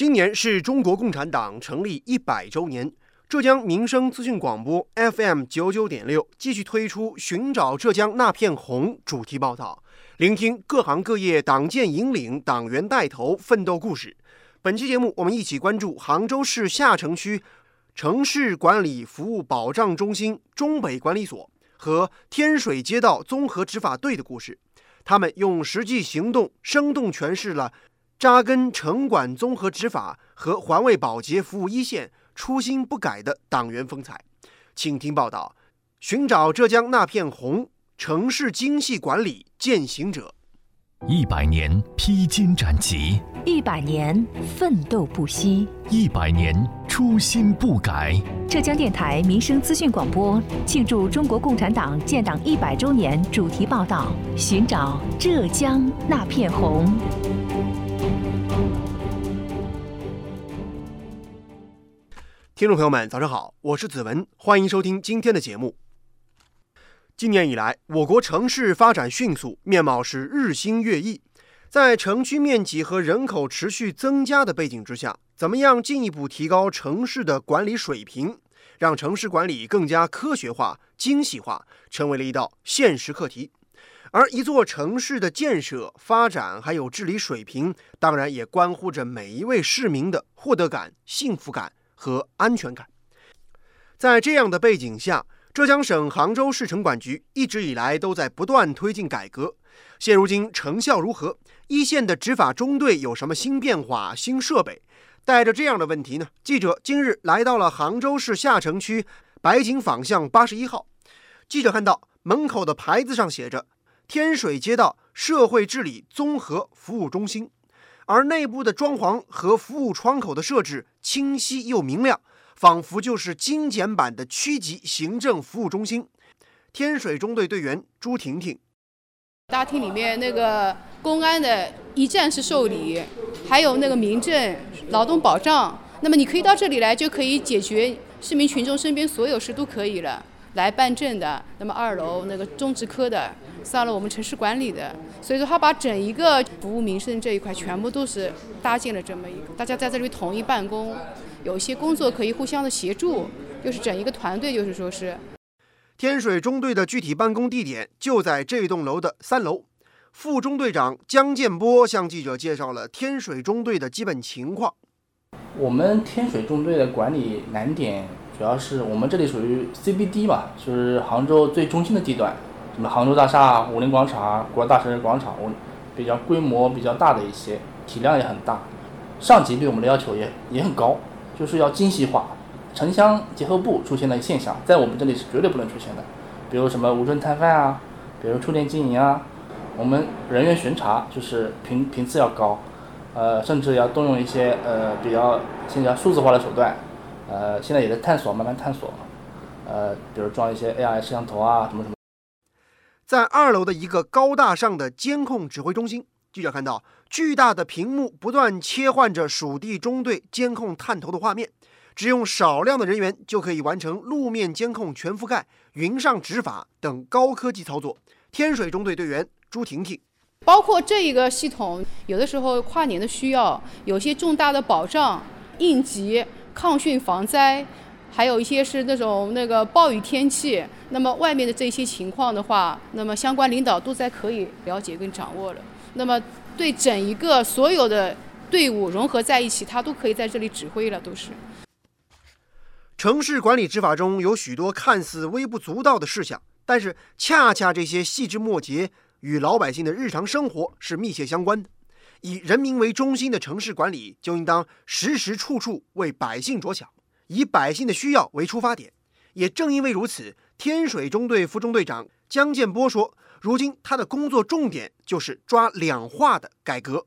今年是中国共产党成立一百周年，浙江民生资讯广播 FM 九九点六继续推出“寻找浙江那片红”主题报道，聆听各行各业党建引领、党员带头奋斗故事。本期节目，我们一起关注杭州市下城区城市管理服务保障中心中北管理所和天水街道综合执法队的故事。他们用实际行动生动诠释了。扎根城管综合执法和环卫保洁服务一线，初心不改的党员风采，请听报道：寻找浙江那片红，城市精细管理践行者。一百年披荆斩棘，一百年奋斗不息，一百年初心不改。浙江电台民生资讯广播庆祝中国共产党建党一百周年主题报道：寻找浙江那片红。听众朋友们，早上好，我是子文，欢迎收听今天的节目。今年以来，我国城市发展迅速，面貌是日新月异。在城区面积和人口持续增加的背景之下，怎么样进一步提高城市的管理水平，让城市管理更加科学化、精细化，成为了一道现实课题。而一座城市的建设、发展还有治理水平，当然也关乎着每一位市民的获得感、幸福感。和安全感，在这样的背景下，浙江省杭州市城管局一直以来都在不断推进改革。现如今成效如何？一线的执法中队有什么新变化、新设备？带着这样的问题呢？记者今日来到了杭州市下城区白井坊巷八十一号。记者看到门口的牌子上写着“天水街道社会治理综合服务中心”。而内部的装潢和服务窗口的设置清晰又明亮，仿佛就是精简版的区级行政服务中心。天水中队队员朱婷婷，大厅里面那个公安的一站式受理，还有那个民政、劳动保障，那么你可以到这里来，就可以解决市民群众身边所有事都可以了。来办证的，那么二楼那个中职科的，三楼我们城市管理的，所以说他把整一个服务民生这一块全部都是搭建了这么一个，大家在这里统一办公，有一些工作可以互相的协助，就是整一个团队，就是说是。天水中队的具体办公地点就在这栋楼的三楼。副中队长江建波向记者介绍了天水中队的基本情况。我们天水中队的管理难点。主要是我们这里属于 CBD 嘛，就是杭州最中心的地段，什么杭州大厦、武林广场、国大城市广场，我比较规模比较大的一些，体量也很大。上级对我们的要求也也很高，就是要精细化。城乡结合部出现的现象，在我们这里是绝对不能出现的，比如什么无证摊贩啊，比如触电经营啊，我们人员巡查就是频频次要高，呃，甚至要动用一些呃比较现在数字化的手段。呃，现在也在探索，慢慢探索，呃，比如装一些 AI 摄像头啊，什么什么。在二楼的一个高大上的监控指挥中心，记者看到巨大的屏幕不断切换着属地中队监控探头的画面，只用少量的人员就可以完成路面监控全覆盖、云上执法等高科技操作。天水中队队员朱婷婷，包括这一个系统，有的时候跨年的需要，有些重大的保障应急。抗汛防灾，还有一些是那种那个暴雨天气，那么外面的这些情况的话，那么相关领导都在可以了解跟掌握了。那么对整一个所有的队伍融合在一起，他都可以在这里指挥了，都是。城市管理执法中有许多看似微不足道的事项，但是恰恰这些细枝末节与老百姓的日常生活是密切相关的。以人民为中心的城市管理，就应当时时处处为百姓着想，以百姓的需要为出发点。也正因为如此，天水中队副中队长江建波说：“如今他的工作重点就是抓两化的改革。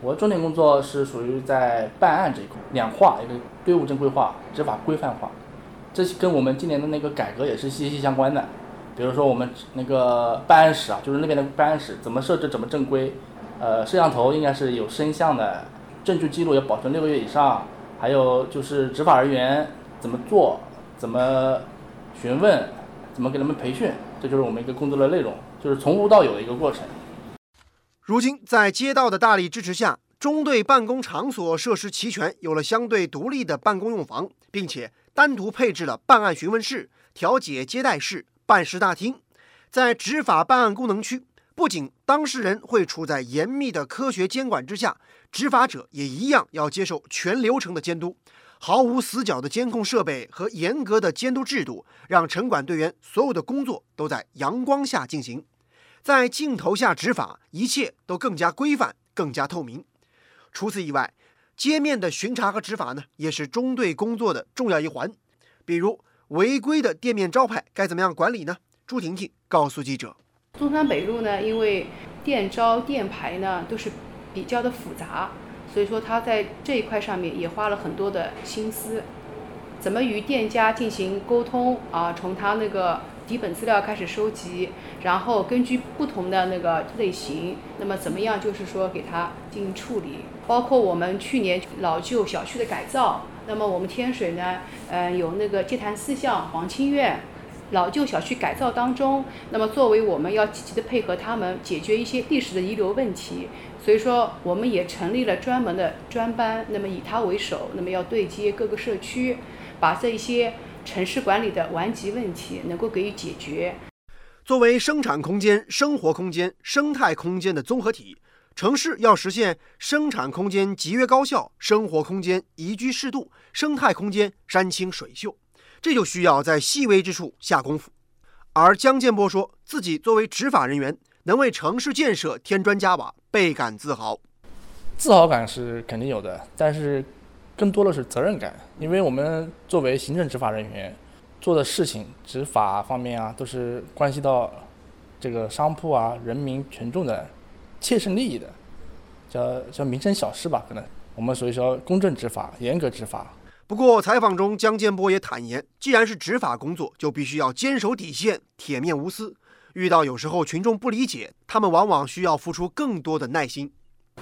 我重点工作是属于在办案这一块，两化一个队伍正规化、执法规范化，这跟我们今年的那个改革也是息息相关的。比如说我们那个办案室啊，就是那边的办案室怎么设置、怎么正规。”呃，摄像头应该是有声像的，证据记录要保存六个月以上，还有就是执法人员怎么做，怎么询问，怎么给他们培训，这就是我们一个工作的内容，就是从无到有的一个过程。如今，在街道的大力支持下，中队办公场所设施齐全，有了相对独立的办公用房，并且单独配置了办案询问室、调解接待室、办事大厅。在执法办案功能区，不仅当事人会处在严密的科学监管之下，执法者也一样要接受全流程的监督。毫无死角的监控设备和严格的监督制度，让城管队员所有的工作都在阳光下进行，在镜头下执法，一切都更加规范、更加透明。除此以外，街面的巡查和执法呢，也是中队工作的重要一环。比如违规的店面招牌该怎么样管理呢？朱婷婷告诉记者：中山北路呢，因为店招店牌呢都是比较的复杂。所以说他在这一块上面也花了很多的心思，怎么与店家进行沟通啊？从他那个底本资料开始收集，然后根据不同的那个类型，那么怎么样就是说给他进行处理？包括我们去年老旧小区的改造，那么我们天水呢，呃，有那个街坛四巷黄清苑。老旧小区改造当中，那么作为我们要积极的配合他们解决一些历史的遗留问题，所以说我们也成立了专门的专班，那么以他为首，那么要对接各个社区，把这一些城市管理的顽疾问题能够给予解决。作为生产空间、生活空间、生态空间的综合体，城市要实现生产空间集约高效，生活空间宜居适度，生态空间山清水秀。这就需要在细微之处下功夫，而江建波说自己作为执法人员，能为城市建设添砖加瓦，倍感自豪。自豪感是肯定有的，但是更多的是责任感，因为我们作为行政执法人员，做的事情执法方面啊，都是关系到这个商铺啊、人民群众的切身利益的，叫叫民生小事吧，可能我们所以说公正执法、严格执法。不过，采访中江建波也坦言，既然是执法工作，就必须要坚守底线，铁面无私。遇到有时候群众不理解，他们往往需要付出更多的耐心。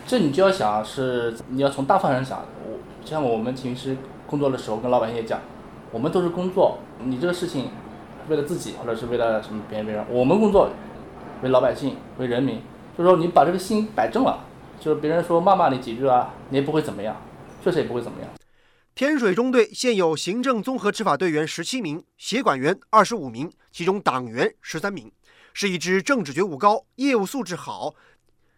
这你就要想是，你要从大方向想。我像我们平时工作的时候，跟老百姓讲，我们都是工作。你这个事情，为了自己，或者是为了什么别人别人，我们工作为老百姓，为人民。就说你把这个心摆正了，就是别人说骂骂你几句啊，你也不会怎么样，确实也不会怎么样。天水中队现有行政综合执法队员十七名，协管员二十五名，其中党员十三名，是一支政治觉悟高、业务素质好、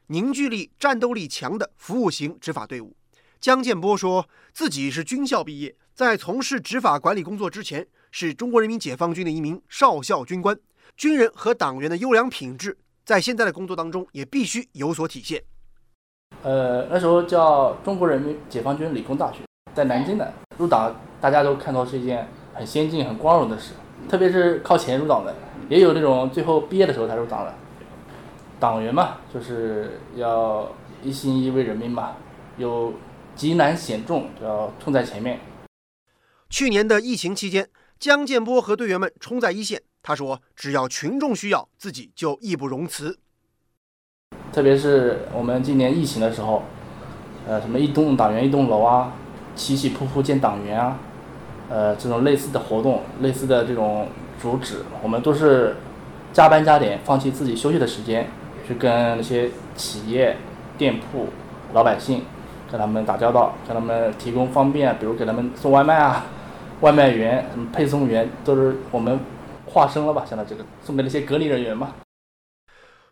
凝聚力、战斗力强的服务型执法队伍。江建波说自己是军校毕业，在从事执法管理工作之前，是中国人民解放军的一名少校军官。军人和党员的优良品质，在现在的工作当中也必须有所体现。呃，那时候叫中国人民解放军理工大学。在南京的入党，大家都看到是一件很先进、很光荣的事。特别是靠前入党的，也有那种最后毕业的时候才入党的。党员嘛，就是要一心一意为人民嘛，有急难险重就要冲在前面。去年的疫情期间，江建波和队员们冲在一线。他说：“只要群众需要，自己就义不容辞。”特别是我们今年疫情的时候，呃，什么一栋党员一栋楼啊。起起扑扑见党员啊，呃，这种类似的活动，类似的这种主旨，我们都是加班加点，放弃自己休息的时间，去跟那些企业、店铺、老百姓，跟他们打交道，跟他们提供方便，比如给他们送外卖啊，外卖员、什么配送员，都是我们化身了吧？现在这个送给那些隔离人员嘛。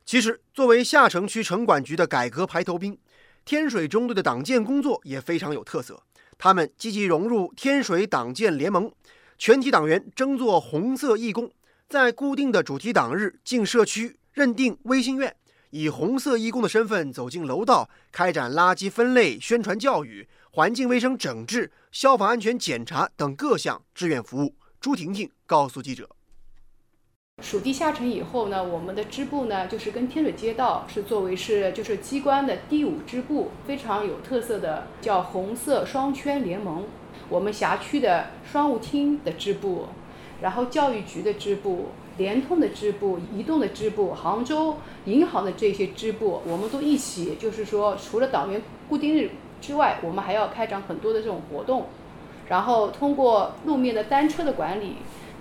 其实，作为下城区城管局的改革排头兵，天水中队的党建工作也非常有特色。他们积极融入天水党建联盟，全体党员争做红色义工，在固定的主题党日进社区认定微信院，以红色义工的身份走进楼道，开展垃圾分类、宣传教育、环境卫生整治、消防安全检查等各项志愿服务。朱婷婷告诉记者。属地下沉以后呢，我们的支部呢，就是跟天水街道是作为是就是机关的第五支部，非常有特色的，叫红色双圈联盟。我们辖区的商务厅的支部，然后教育局的支部，联通的支部，移动的支部，杭州银行的这些支部，我们都一起，就是说，除了党员固定日之外，我们还要开展很多的这种活动，然后通过路面的单车的管理。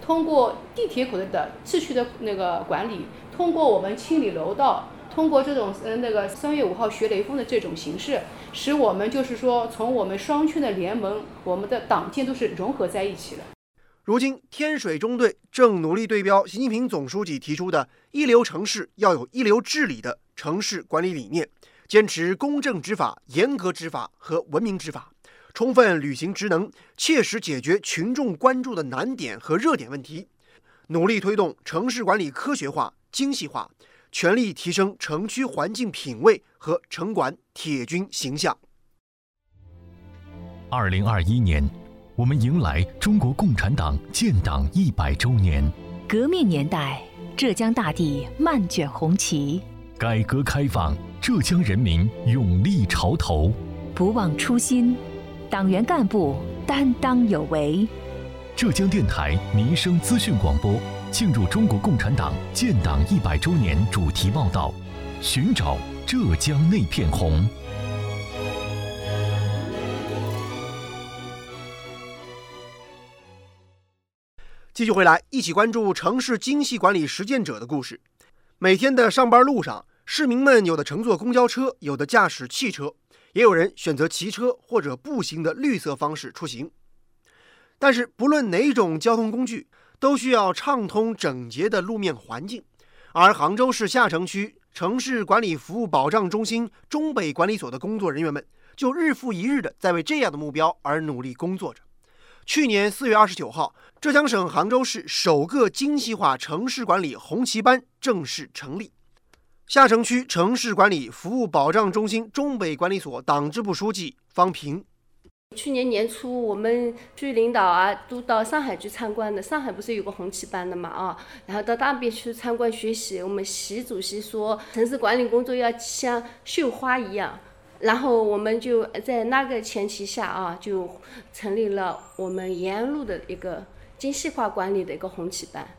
通过地铁口的的秩序的那个管理，通过我们清理楼道，通过这种嗯那个三月五号学雷锋的这种形式，使我们就是说从我们双圈的联盟，我们的党建都是融合在一起的。如今，天水中队正努力对标习近平总书记提出的一流城市要有一流治理的城市管理理念，坚持公正执法、严格执法和文明执法，充分履行职能，切实解决群众关注的难点和热点问题，努力推动城市管理科学化、精细化，全力提升城区环境品位和城管铁军形象。二零二一年。我们迎来中国共产党建党一百周年。革命年代，浙江大地漫卷红旗；改革开放，浙江人民勇立潮头。不忘初心，党员干部担当有为。浙江电台民生资讯广播庆祝中国共产党建党一百周年主题报道：寻找浙江那片红。继续回来，一起关注城市精细管理实践者的故事。每天的上班路上，市民们有的乘坐公交车，有的驾驶汽车，也有人选择骑车或者步行的绿色方式出行。但是，不论哪种交通工具，都需要畅通整洁的路面环境。而杭州市下城区城市管理服务保障中心中北管理所的工作人员们，就日复一日的在为这样的目标而努力工作着。去年四月二十九号，浙江省杭州市首个精细化城市管理红旗班正式成立。下城区城市管理服务保障中心中北管理所党支部书记方平：去年年初，我们区领导啊都到上海去参观的。上海不是有个红旗班的嘛啊，然后到那边去参观学习。我们习主席说，城市管理工作要像绣花一样。然后我们就在那个前提下啊，就成立了我们延安路的一个精细化管理的一个红旗班。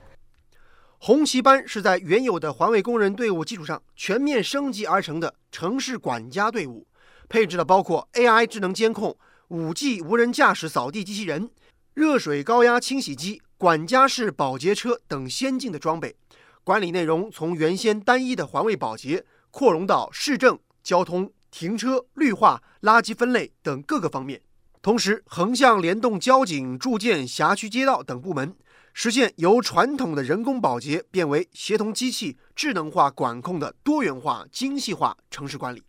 红旗班是在原有的环卫工人队伍基础上全面升级而成的城市管家队伍，配置了包括 AI 智能监控、5G 无人驾驶扫地机器人、热水高压清洗机、管家式保洁车等先进的装备。管理内容从原先单一的环卫保洁扩容到市政、交通。停车、绿化、垃圾分类等各个方面，同时横向联动交警、住建、辖区街道等部门，实现由传统的人工保洁变为协同机器、智能化管控的多元化、精细化城市管理。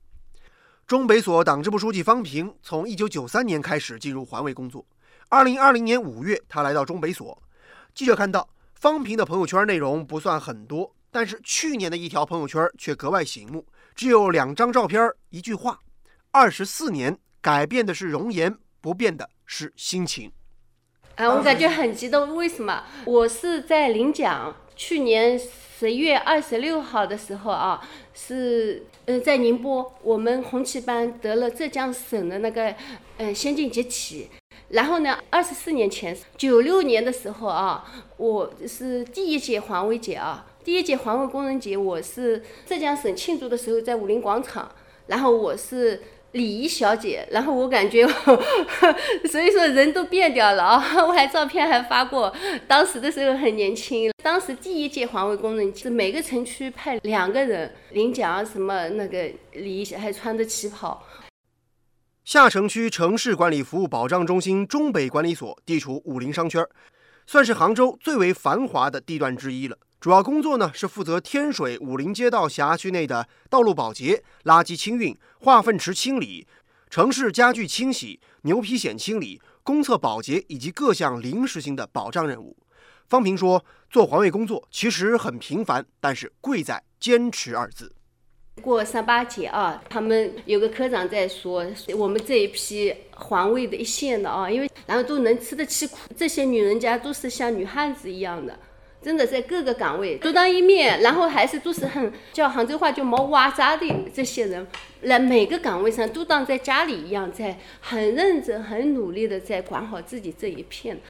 中北所党支部书记方平从1993年开始进入环卫工作。2020年5月，他来到中北所。记者看到方平的朋友圈内容不算很多，但是去年的一条朋友圈却格外醒目。只有两张照片，一句话。二十四年，改变的是容颜，不变的是心情。啊，我感觉很激动。为什么？我是在领奖，去年十月二十六号的时候啊，是呃在宁波，我们红旗班得了浙江省的那个嗯先进集体。然后呢，二十四年前，九六年的时候啊，我是第一届环卫节啊。第一届环卫工人节，我是浙江省庆祝的时候在武林广场，然后我是礼仪小姐，然后我感觉，所以说人都变掉了啊！我还照片还发过，当时的时候很年轻。当时第一届环卫工人是每个城区派两个人领奖，什么那个礼仪还穿着旗袍。下城区城市管理服务保障中心中北管理所地处武林商圈，算是杭州最为繁华的地段之一了。主要工作呢是负责天水武林街道辖区内的道路保洁、垃圾清运、化粪池清理、城市家具清洗、牛皮癣清理、公厕保洁以及各项临时性的保障任务。方平说：“做环卫工作其实很平凡，但是贵在坚持二字。过三八节啊，他们有个科长在说，我们这一批环卫的一线的啊，因为然后都能吃得起苦，这些女人家都是像女汉子一样的。”真的在各个岗位独当一面，然后还是都是很叫杭州话就毛哇扎的这些人，来每个岗位上都当在家里一样，在很认真、很努力的在管好自己这一片。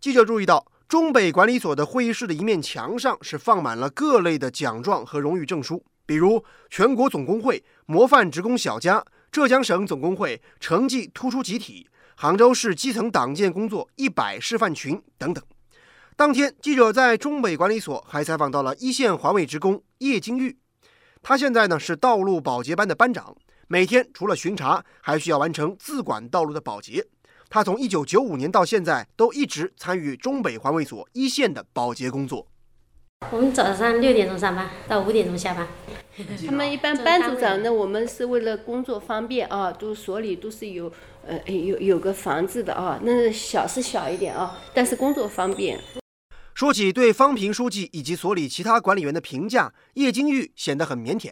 记者注意到，中北管理所的会议室的一面墙上是放满了各类的奖状和荣誉证书，比如全国总工会模范职工小家、浙江省总工会成绩突出集体、杭州市基层党建工作一百示范群等等。当天，记者在中北管理所还采访到了一线环卫职工叶金玉。他现在呢是道路保洁班的班长，每天除了巡查，还需要完成自管道路的保洁。他从一九九五年到现在都一直参与中北环卫所一线的保洁工作。我们早上六点钟上班，到五点钟下班。他们一般班组长呢，我们是为了工作方便啊，都所里都是有呃有有个房子的啊，那小是小一点啊，但是工作方便。说起对方平书记以及所里其他管理员的评价，叶金玉显得很腼腆。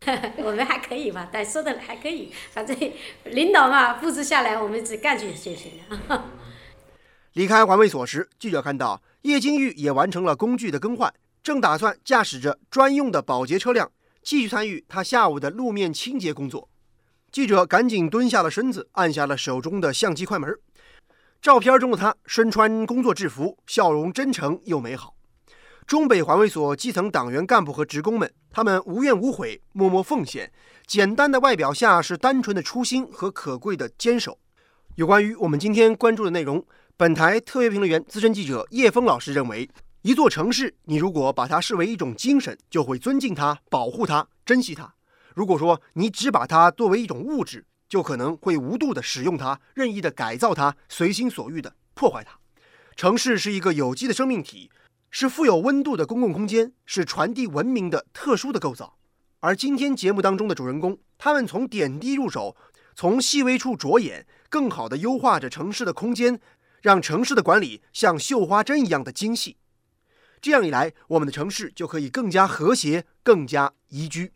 我们还可以吧，但说的还可以，反正领导嘛，布置下来我们只干就就行了。离开环卫所时，记者看到叶金玉也完成了工具的更换，正打算驾驶着专用的保洁车辆继续参与他下午的路面清洁工作。记者赶紧蹲下了身子，按下了手中的相机快门。照片中的他身穿工作制服，笑容真诚又美好。中北环卫所基层党员干部和职工们，他们无怨无悔，默默奉献。简单的外表下是单纯的初心和可贵的坚守。有关于我们今天关注的内容，本台特约评论员、资深记者叶峰老师认为，一座城市，你如果把它视为一种精神，就会尊敬它、保护它、珍惜它；如果说你只把它作为一种物质，就可能会无度的使用它、任意的改造它、随心所欲的破坏它。城市是一个有机的生命体。是富有温度的公共空间，是传递文明的特殊的构造。而今天节目当中的主人公，他们从点滴入手，从细微处着眼，更好地优化着城市的空间，让城市的管理像绣花针一样的精细。这样一来，我们的城市就可以更加和谐，更加宜居。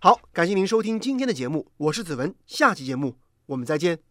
好，感谢您收听今天的节目，我是子文，下期节目我们再见。